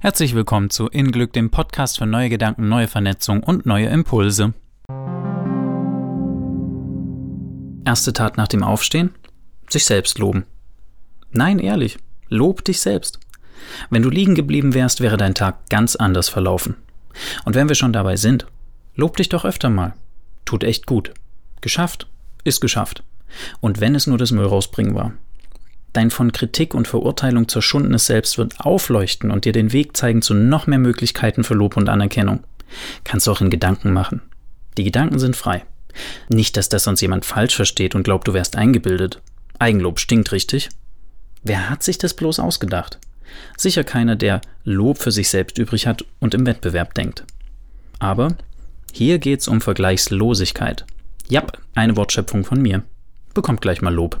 Herzlich willkommen zu In Glück, dem Podcast für neue Gedanken, neue Vernetzung und neue Impulse. Erste Tat nach dem Aufstehen? Sich selbst loben. Nein, ehrlich, lob dich selbst. Wenn du liegen geblieben wärst, wäre dein Tag ganz anders verlaufen. Und wenn wir schon dabei sind, lob dich doch öfter mal. Tut echt gut. Geschafft ist geschafft. Und wenn es nur das Müll rausbringen war. Dein von Kritik und Verurteilung zerschundenes Selbst wird aufleuchten und dir den Weg zeigen zu noch mehr Möglichkeiten für Lob und Anerkennung. Kannst du auch in Gedanken machen. Die Gedanken sind frei. Nicht, dass das sonst jemand falsch versteht und glaubt, du wärst eingebildet. Eigenlob stinkt richtig. Wer hat sich das bloß ausgedacht? Sicher keiner, der Lob für sich selbst übrig hat und im Wettbewerb denkt. Aber hier geht's um Vergleichslosigkeit. Jap, eine Wortschöpfung von mir. Bekommt gleich mal Lob.